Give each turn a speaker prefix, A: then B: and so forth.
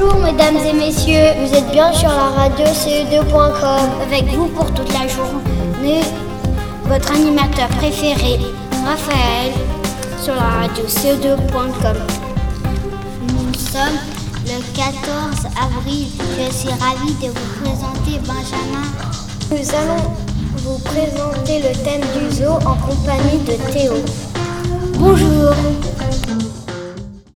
A: Bonjour mesdames et messieurs, vous êtes bien sur la radio CE2.com avec vous pour toute la journée. Votre animateur préféré, Raphaël, sur la radio CE2.com. Nous sommes le 14 avril. Je suis ravie de vous présenter Benjamin. Nous allons vous présenter le thème du zoo en compagnie de Théo. Bonjour.